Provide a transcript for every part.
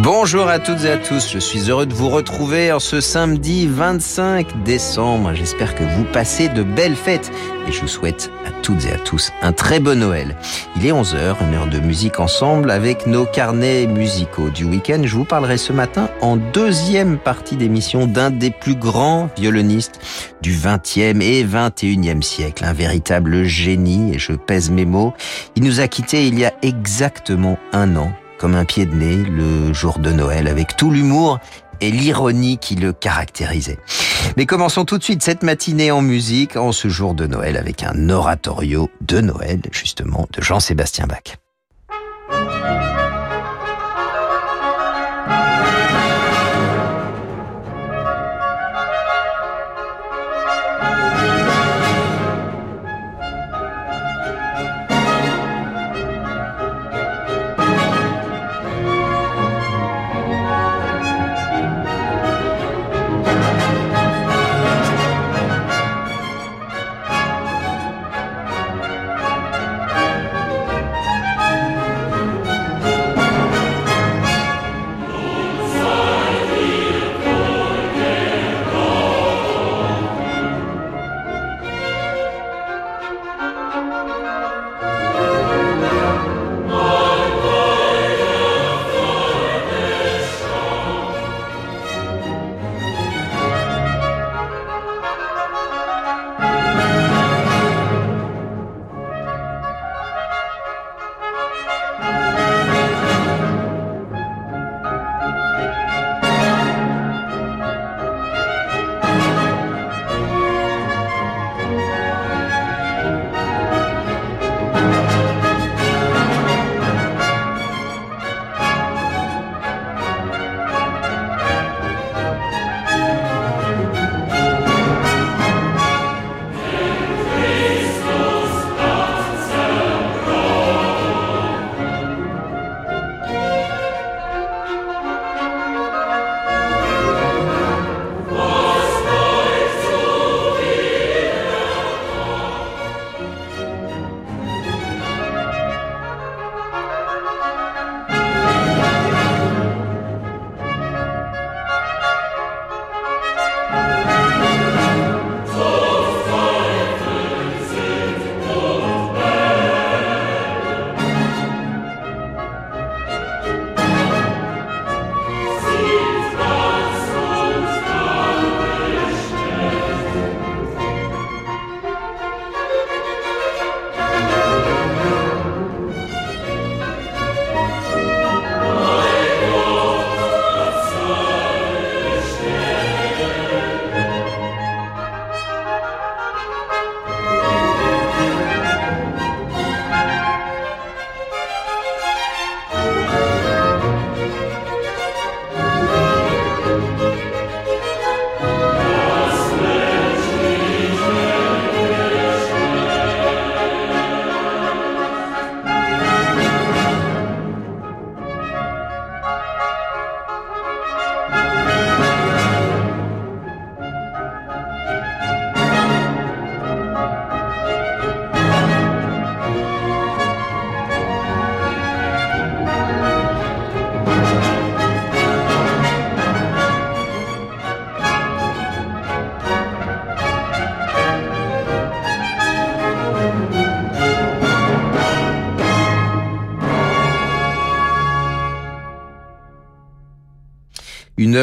Bonjour à toutes et à tous, je suis heureux de vous retrouver en ce samedi 25 décembre. J'espère que vous passez de belles fêtes et je vous souhaite à toutes et à tous un très bon Noël. Il est 11h, une heure de musique ensemble avec nos carnets musicaux du week-end. Je vous parlerai ce matin en deuxième partie d'émission d'un des plus grands violonistes du 20e et 21e siècle, un véritable génie et je pèse mes mots. Il nous a quittés il y a exactement un an comme un pied de nez le jour de Noël avec tout l'humour et l'ironie qui le caractérisait. Mais commençons tout de suite cette matinée en musique en ce jour de Noël avec un oratorio de Noël justement de Jean-Sébastien Bach.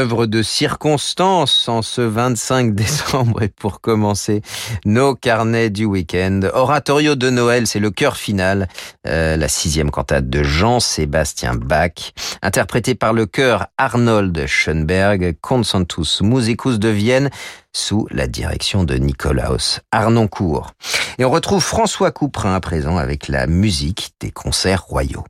Œuvre de circonstance en ce 25 décembre et pour commencer nos carnets du week-end. Oratorio de Noël, c'est le cœur final, euh, la sixième cantate de Jean-Sébastien Bach, interprétée par le chœur Arnold Schoenberg, Consentus Musicus de Vienne, sous la direction de Nicolaus Arnoncourt. Et on retrouve François Couperin à présent avec la musique des concerts royaux.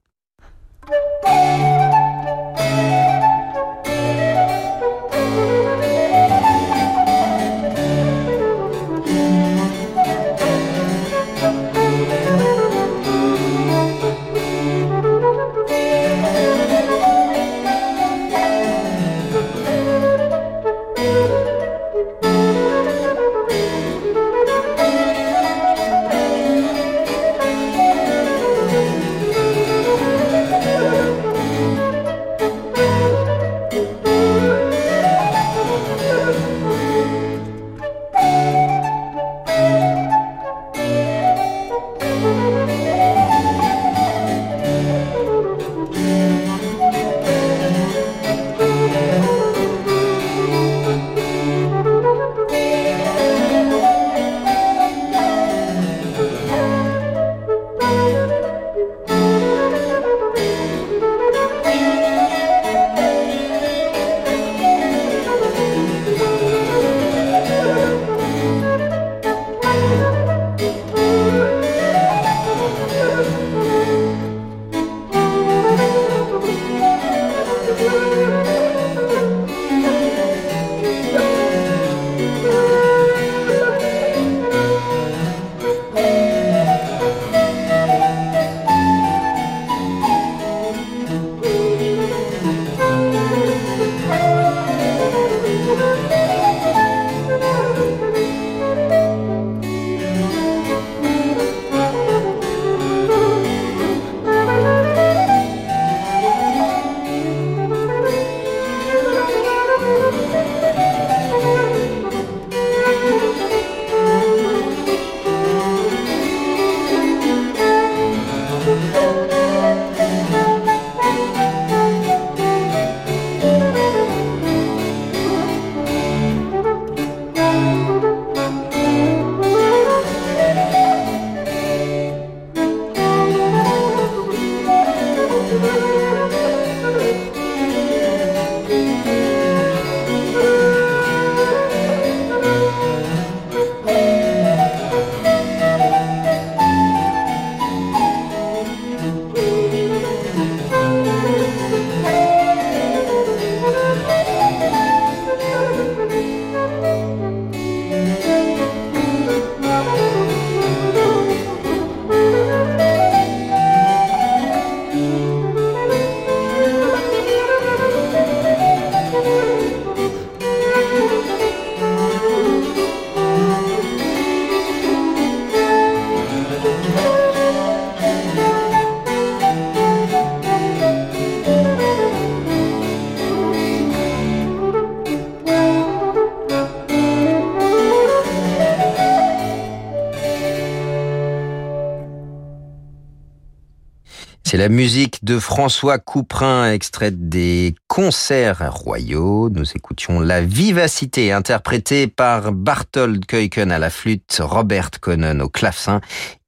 La musique de François Couperin, extraite des concerts royaux. Nous écoutions La Vivacité, interprétée par Barthold Keuken à la flûte, Robert Conan au clavecin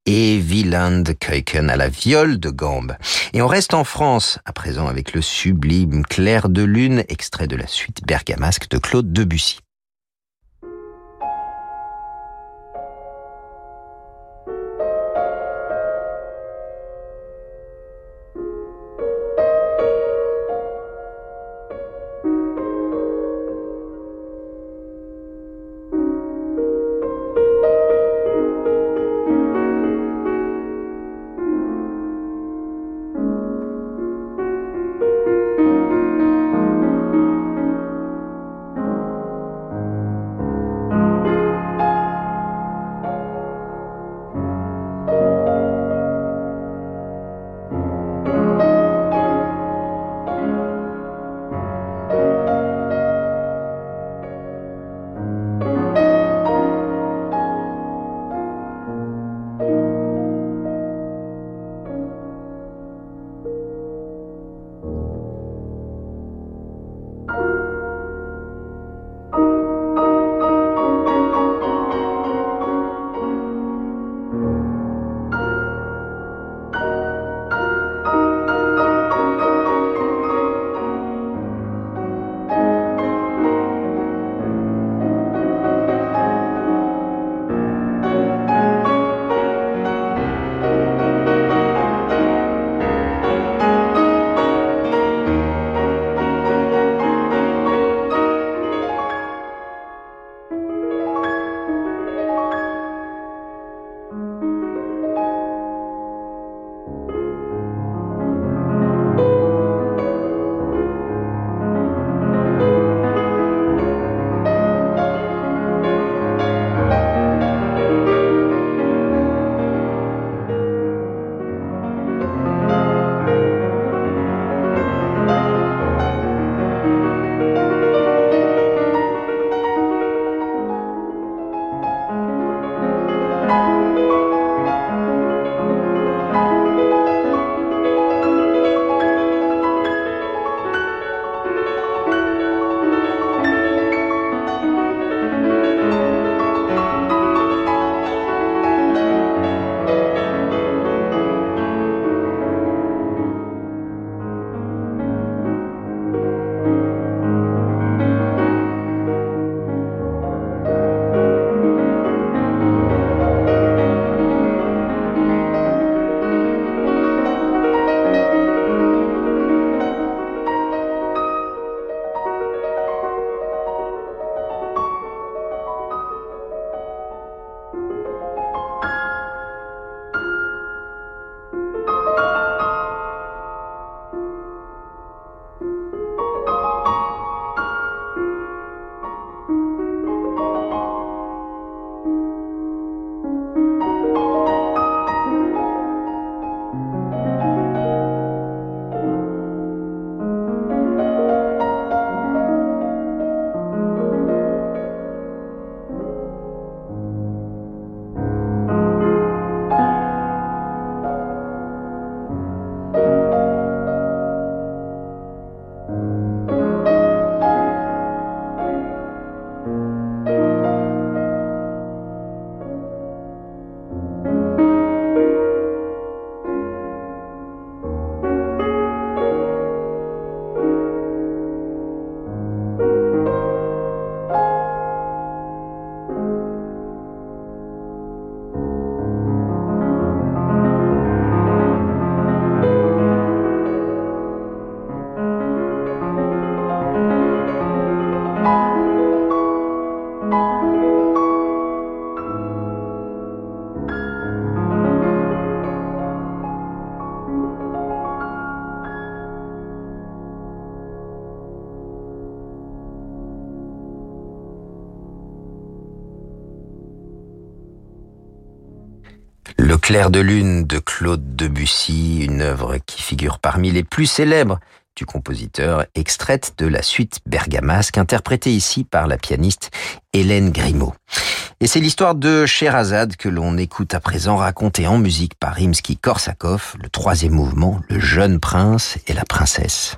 et Wieland Keuken à la viole de gambe. Et on reste en France, à présent avec le sublime Clair de Lune, extrait de la suite bergamasque de Claude Debussy. Clair de lune de Claude Debussy, une œuvre qui figure parmi les plus célèbres du compositeur, extraite de la suite bergamasque, interprétée ici par la pianiste Hélène Grimaud. Et c'est l'histoire de Sherazade que l'on écoute à présent racontée en musique par Rimsky-Korsakov, le troisième mouvement, le jeune prince et la princesse.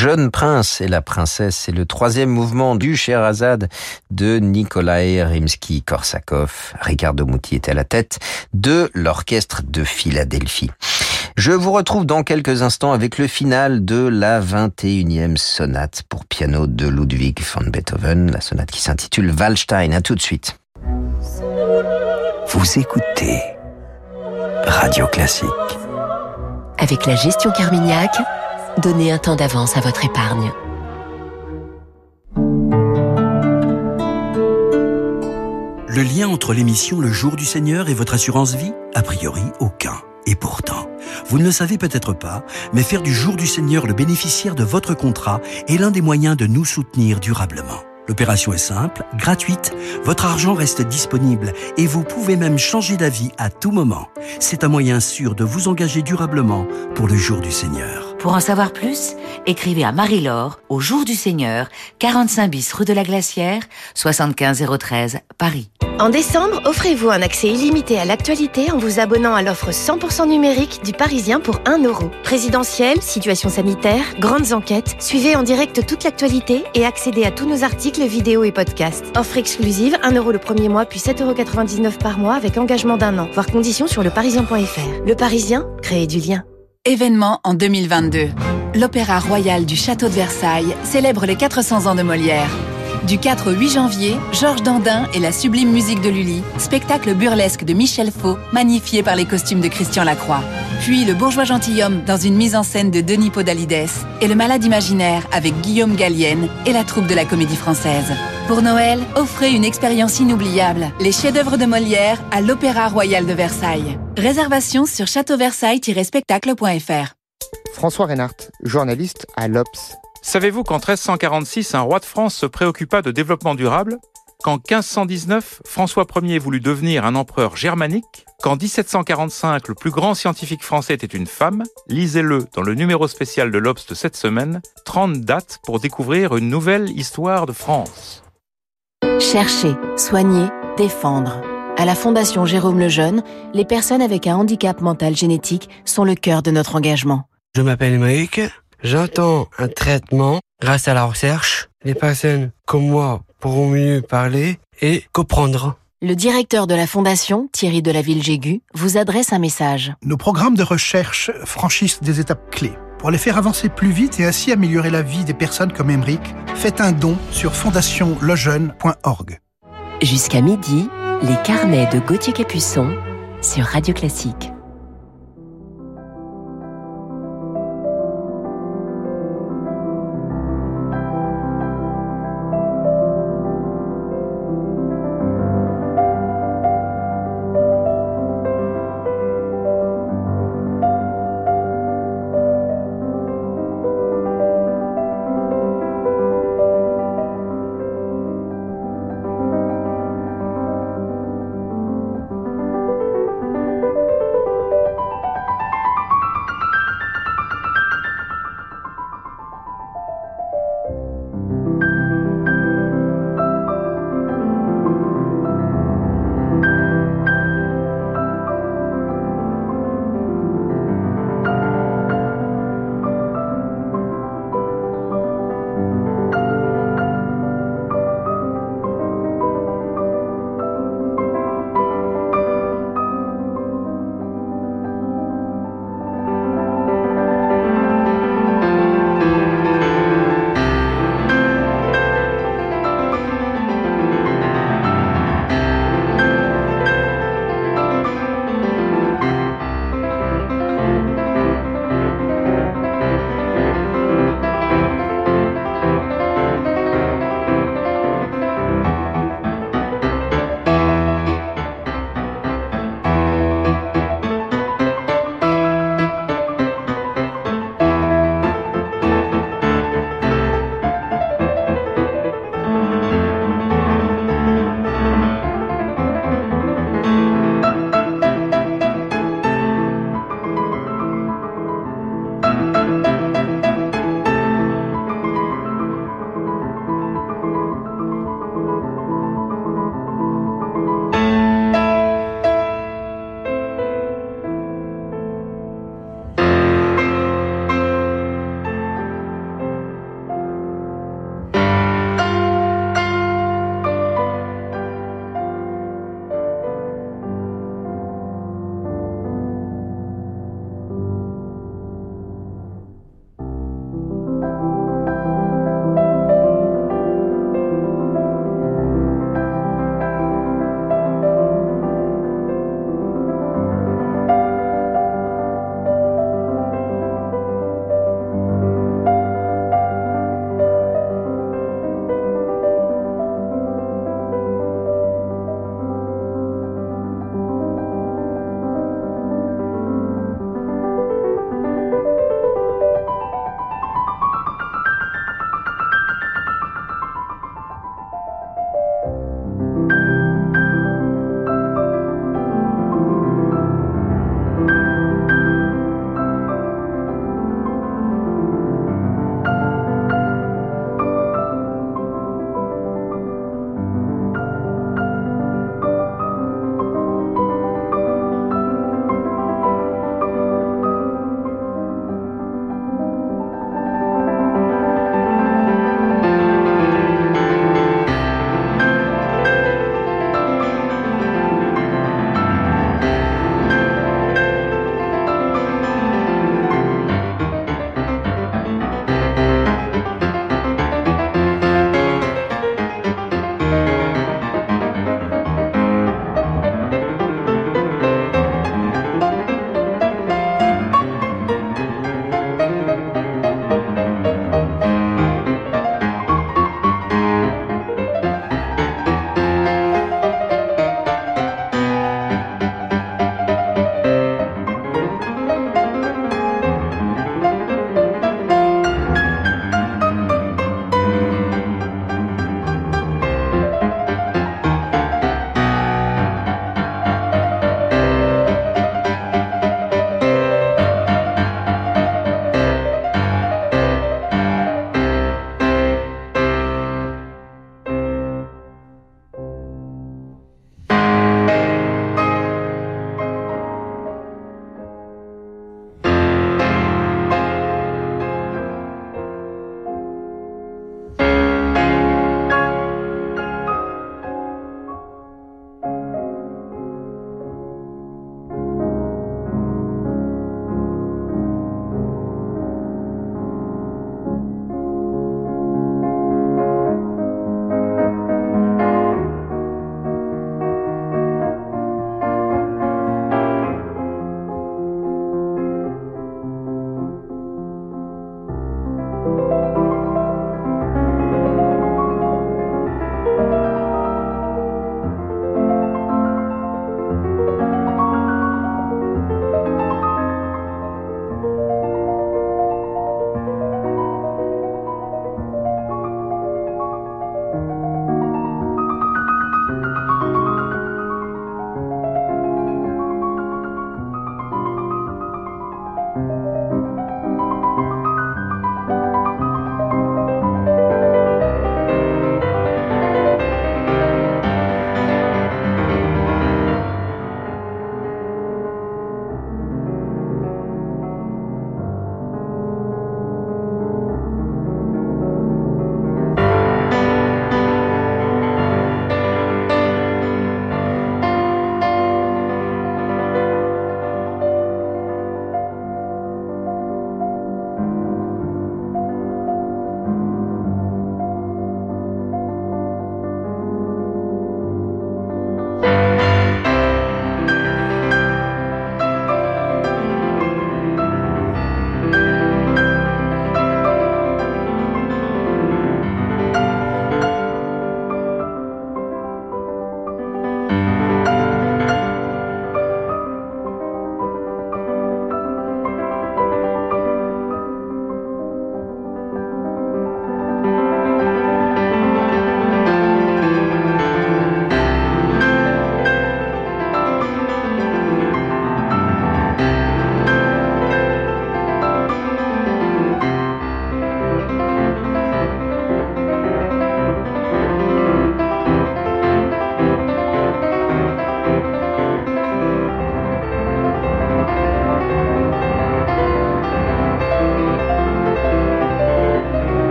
Jeune prince et la princesse. C'est le troisième mouvement du Sherazade de Nikolai Rimsky-Korsakov. Ricardo Muti était à la tête de l'orchestre de Philadelphie. Je vous retrouve dans quelques instants avec le final de la 21e sonate pour piano de Ludwig van Beethoven, la sonate qui s'intitule Wallstein. À tout de suite. Vous écoutez Radio Classique. Avec la gestion Carmignac, donnez un temps d'avance à votre épargne. Le lien entre l'émission Le Jour du Seigneur et votre assurance vie A priori, aucun. Et pourtant, vous ne le savez peut-être pas, mais faire du Jour du Seigneur le bénéficiaire de votre contrat est l'un des moyens de nous soutenir durablement. L'opération est simple, gratuite, votre argent reste disponible et vous pouvez même changer d'avis à tout moment. C'est un moyen sûr de vous engager durablement pour le jour du Seigneur. Pour en savoir plus, écrivez à Marie-Laure au jour du Seigneur, 45 bis rue de la Glacière, 75 013 Paris. En décembre, offrez-vous un accès illimité à l'actualité en vous abonnant à l'offre 100% numérique du Parisien pour 1 euro. Présidentielle, situation sanitaire, grandes enquêtes, suivez en direct toute l'actualité et accédez à tous nos articles, vidéos et podcasts. Offre exclusive, 1 euro le premier mois puis 7,99 euros par mois avec engagement d'un an. Voir conditions sur leparisien.fr. Le Parisien, créez du lien. Événement en 2022. L'Opéra Royal du Château de Versailles célèbre les 400 ans de Molière. Du 4 au 8 janvier, Georges Dandin et la sublime musique de Lully, spectacle burlesque de Michel Faux, magnifié par les costumes de Christian Lacroix. Puis Le bourgeois gentilhomme dans une mise en scène de Denis Podalides et Le malade imaginaire avec Guillaume Gallienne et la troupe de la Comédie Française. Pour Noël, offrez une expérience inoubliable, les chefs-d'œuvre de Molière à l'Opéra Royal de Versailles. Réservation sur châteauversailles-spectacle.fr. François Reinhardt, journaliste à l'Obs. Savez-vous qu'en 1346, un roi de France se préoccupa de développement durable? Qu'en 1519, François Ier voulut devenir un empereur germanique? Qu'en 1745, le plus grand scientifique français était une femme? Lisez-le dans le numéro spécial de l'Obs de cette semaine, 30 dates pour découvrir une nouvelle histoire de France. Chercher, soigner, défendre. À la Fondation Jérôme Lejeune, les personnes avec un handicap mental génétique sont le cœur de notre engagement. Je m'appelle Mike. J'entends un traitement grâce à la recherche. Les personnes comme moi pourront mieux parler et comprendre. Le directeur de la Fondation, Thierry de la Ville-Jégu, vous adresse un message. Nos programmes de recherche franchissent des étapes clés. Pour les faire avancer plus vite et ainsi améliorer la vie des personnes comme Emeric, faites un don sur fondationlejeune.org. Jusqu'à midi, les carnets de Gauthier Capuçon sur Radio Classique.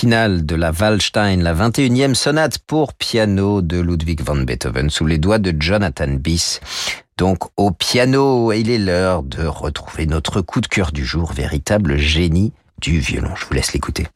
Le final de la Wallstein, la 21e sonate pour piano de Ludwig van Beethoven sous les doigts de Jonathan Biss. Donc au piano, il est l'heure de retrouver notre coup de cœur du jour, véritable génie du violon. Je vous laisse l'écouter.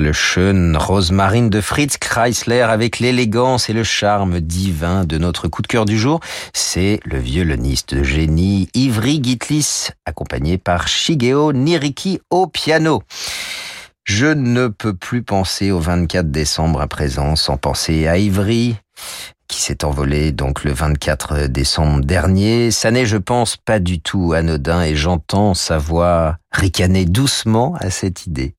Le Schön Rosemarine de Fritz Kreisler avec l'élégance et le charme divin de notre coup de cœur du jour. C'est le violoniste de génie Ivry Gitlis, accompagné par Shigeo Niriki au piano. Je ne peux plus penser au 24 décembre à présent sans penser à Ivry, qui s'est envolé donc le 24 décembre dernier. Ça n'est, je pense, pas du tout anodin et j'entends sa voix ricaner doucement à cette idée.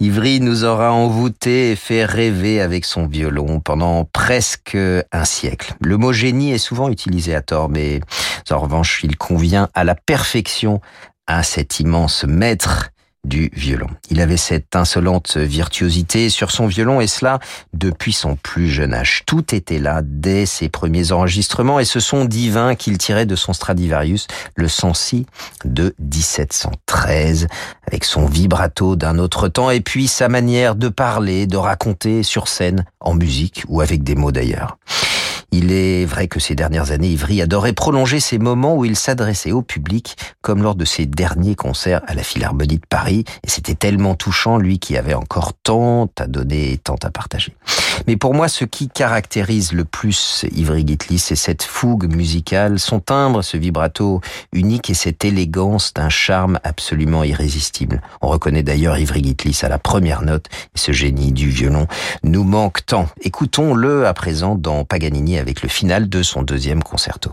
Ivry nous aura envoûté et fait rêver avec son violon pendant presque un siècle. Le mot génie est souvent utilisé à tort, mais en revanche, il convient à la perfection à cet immense maître du violon. Il avait cette insolente virtuosité sur son violon et cela depuis son plus jeune âge. Tout était là dès ses premiers enregistrements et ce son divin qu'il tirait de son Stradivarius, le Sancy de 1713, avec son vibrato d'un autre temps et puis sa manière de parler, de raconter sur scène, en musique ou avec des mots d'ailleurs. Il est vrai que ces dernières années, Ivry adorait prolonger ces moments où il s'adressait au public, comme lors de ses derniers concerts à la Philharmonie de Paris, et c'était tellement touchant, lui qui avait encore tant à donner et tant à partager. Mais pour moi, ce qui caractérise le plus Ivry Gitli, c'est cette fougue musicale, son timbre, ce vibrato unique et cette élégance d'un charme absolument irrésistible. On reconnaît d'ailleurs Ivry Gitlis à la première note, et ce génie du violon nous manque tant. Écoutons-le à présent dans Paganini avec le final de son deuxième concerto.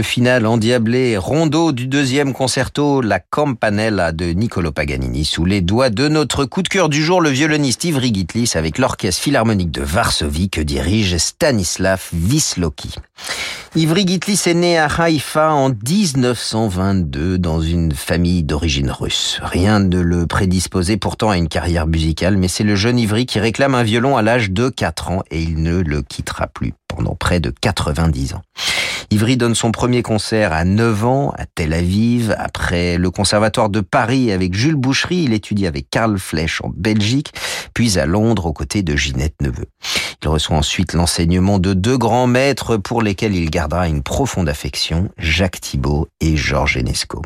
Le final endiablé, rondo du deuxième concerto, la Campanella de Niccolo Paganini, sous les doigts de notre coup de cœur du jour, le violoniste Ivry Gitlis avec l'orchestre philharmonique de Varsovie que dirige Stanislav Wisloki. Ivry Gitlis est né à Haïfa en 1922 dans une famille d'origine russe. Rien ne le prédisposait pourtant à une carrière musicale, mais c'est le jeune Ivry qui réclame un violon à l'âge de 4 ans et il ne le quittera plus pendant près de 90 ans. Ivry donne son premier concert à 9 ans à Tel Aviv. Après le conservatoire de Paris avec Jules Boucherie, il étudie avec Karl Flech en Belgique, puis à Londres aux côtés de Ginette Neveu. Il reçoit ensuite l'enseignement de deux grands maîtres pour lesquels il gardera une profonde affection, Jacques Thibault et Georges Enesco.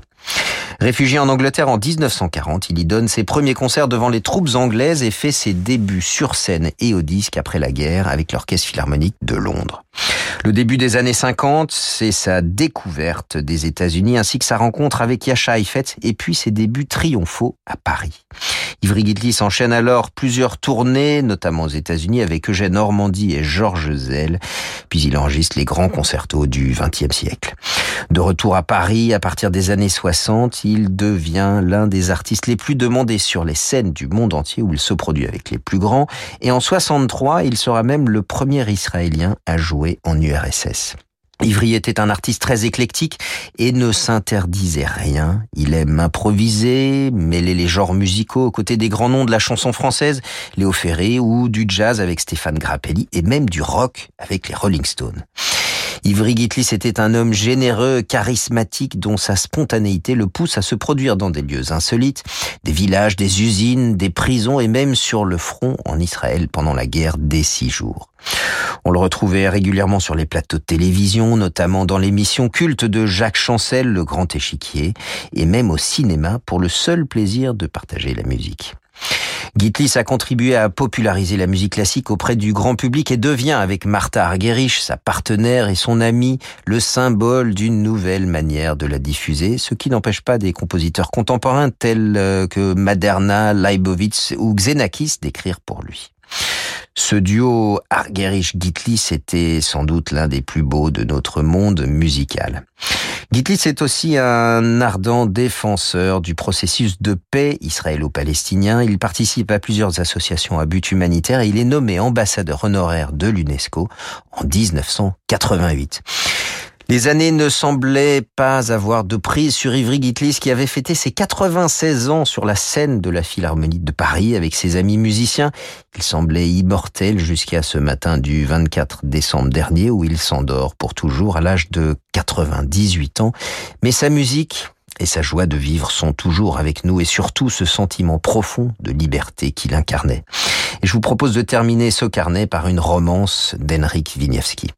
Réfugié en Angleterre en 1940, il y donne ses premiers concerts devant les troupes anglaises et fait ses débuts sur scène et au disque après la guerre avec l'Orchestre Philharmonique de Londres. Le début des années 50, c'est sa découverte des États-Unis ainsi que sa rencontre avec Yasha Heifetz et puis ses débuts triomphaux à Paris. Ivry Gitlis enchaîne alors plusieurs tournées, notamment aux États-Unis avec Eugène Normandie et Georges Zell, puis il enregistre les grands concertos du XXe siècle. De retour à Paris, à partir des années 60, il devient l'un des artistes les plus demandés sur les scènes du monde entier où il se produit avec les plus grands, et en 63, il sera même le premier Israélien à jouer en URSS. Ivry était un artiste très éclectique et ne s'interdisait rien. Il aime improviser, mêler les genres musicaux aux côtés des grands noms de la chanson française, Léo Ferré ou du jazz avec Stéphane Grappelli et même du rock avec les Rolling Stones. Ivry Gitlis était un homme généreux, charismatique, dont sa spontanéité le pousse à se produire dans des lieux insolites, des villages, des usines, des prisons et même sur le front en Israël pendant la guerre des six jours. On le retrouvait régulièrement sur les plateaux de télévision, notamment dans l'émission culte de Jacques Chancel, Le Grand Échiquier, et même au cinéma pour le seul plaisir de partager la musique. Gitlis a contribué à populariser la musique classique auprès du grand public et devient, avec Martha Argerich, sa partenaire et son amie, le symbole d'une nouvelle manière de la diffuser, ce qui n'empêche pas des compositeurs contemporains tels euh, que Maderna, Leibovitz ou Xenakis d'écrire pour lui. Ce duo Argerich-Gitlis était sans doute l'un des plus beaux de notre monde musical. Gitlis est aussi un ardent défenseur du processus de paix israélo-palestinien. Il participe à plusieurs associations à but humanitaire et il est nommé ambassadeur honoraire de l'UNESCO en 1988. Les années ne semblaient pas avoir de prise sur Ivry Gitlis qui avait fêté ses 96 ans sur la scène de la Philharmonie de Paris avec ses amis musiciens. Il semblait immortel jusqu'à ce matin du 24 décembre dernier où il s'endort pour toujours à l'âge de 98 ans. Mais sa musique et sa joie de vivre sont toujours avec nous et surtout ce sentiment profond de liberté qu'il incarnait. Et je vous propose de terminer ce carnet par une romance d'Henrik Wieniawski.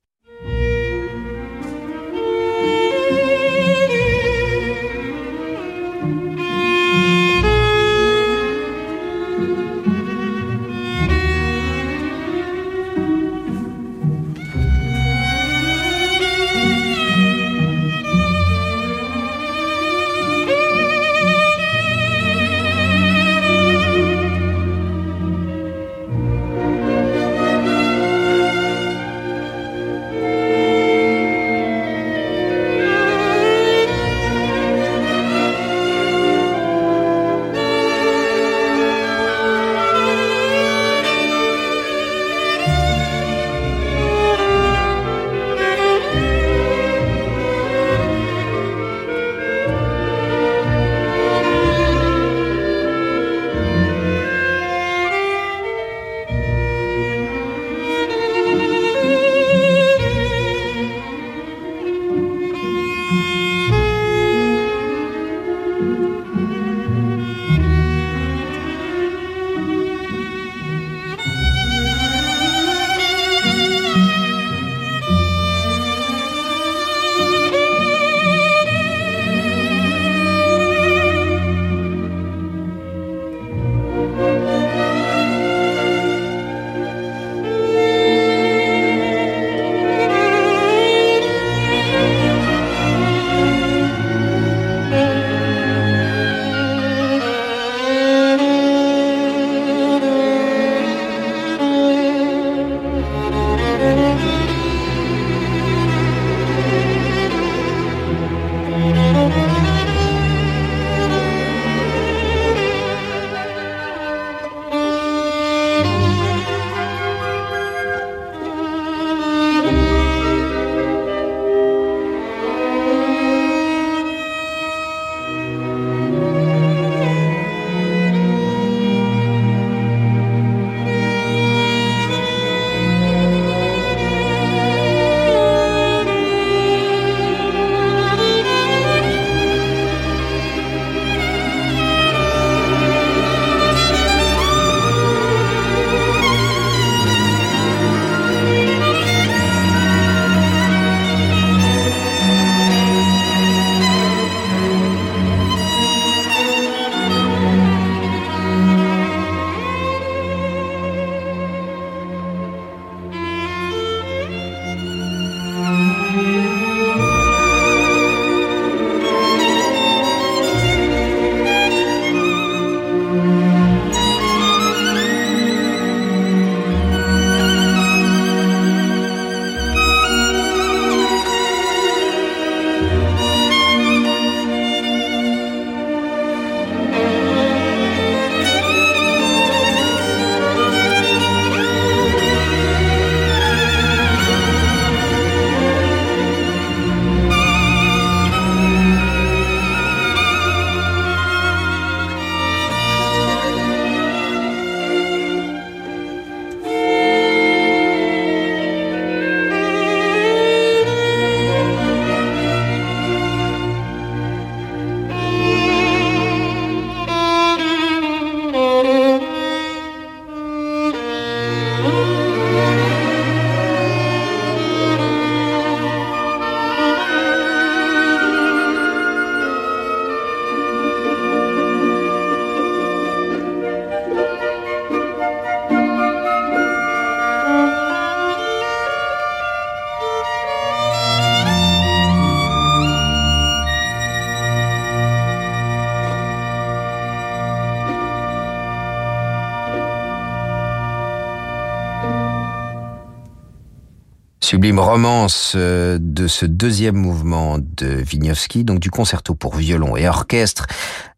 Romance euh, de ce deuxième mouvement de Wignowski, donc du concerto pour violon et orchestre,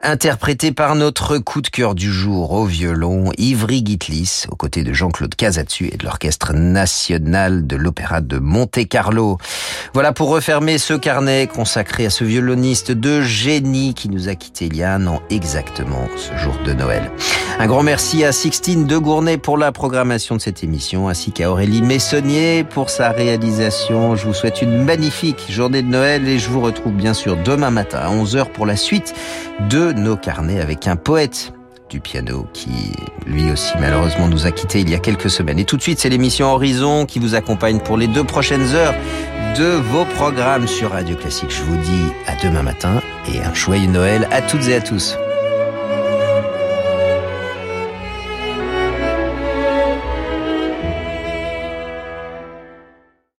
interprété par notre coup de cœur du jour au violon, Ivry Gitlis, aux côtés de Jean-Claude Casatsu et de l'Orchestre National de l'Opéra de Monte-Carlo. Voilà pour refermer ce carnet consacré à ce violoniste de génie qui nous a quitté il y a un an exactement ce jour de Noël. Un grand merci à Sixtine de Gournay pour la programmation de cette émission, ainsi qu'à Aurélie Messonnier pour sa réalisation. Je vous souhaite une magnifique journée de Noël et je vous retrouve bien sûr demain matin à 11h pour la suite de nos carnets avec un poète du piano qui lui aussi malheureusement nous a quittés il y a quelques semaines. Et tout de suite, c'est l'émission Horizon qui vous accompagne pour les deux prochaines heures de vos programmes sur Radio Classique. Je vous dis à demain matin et un joyeux Noël à toutes et à tous.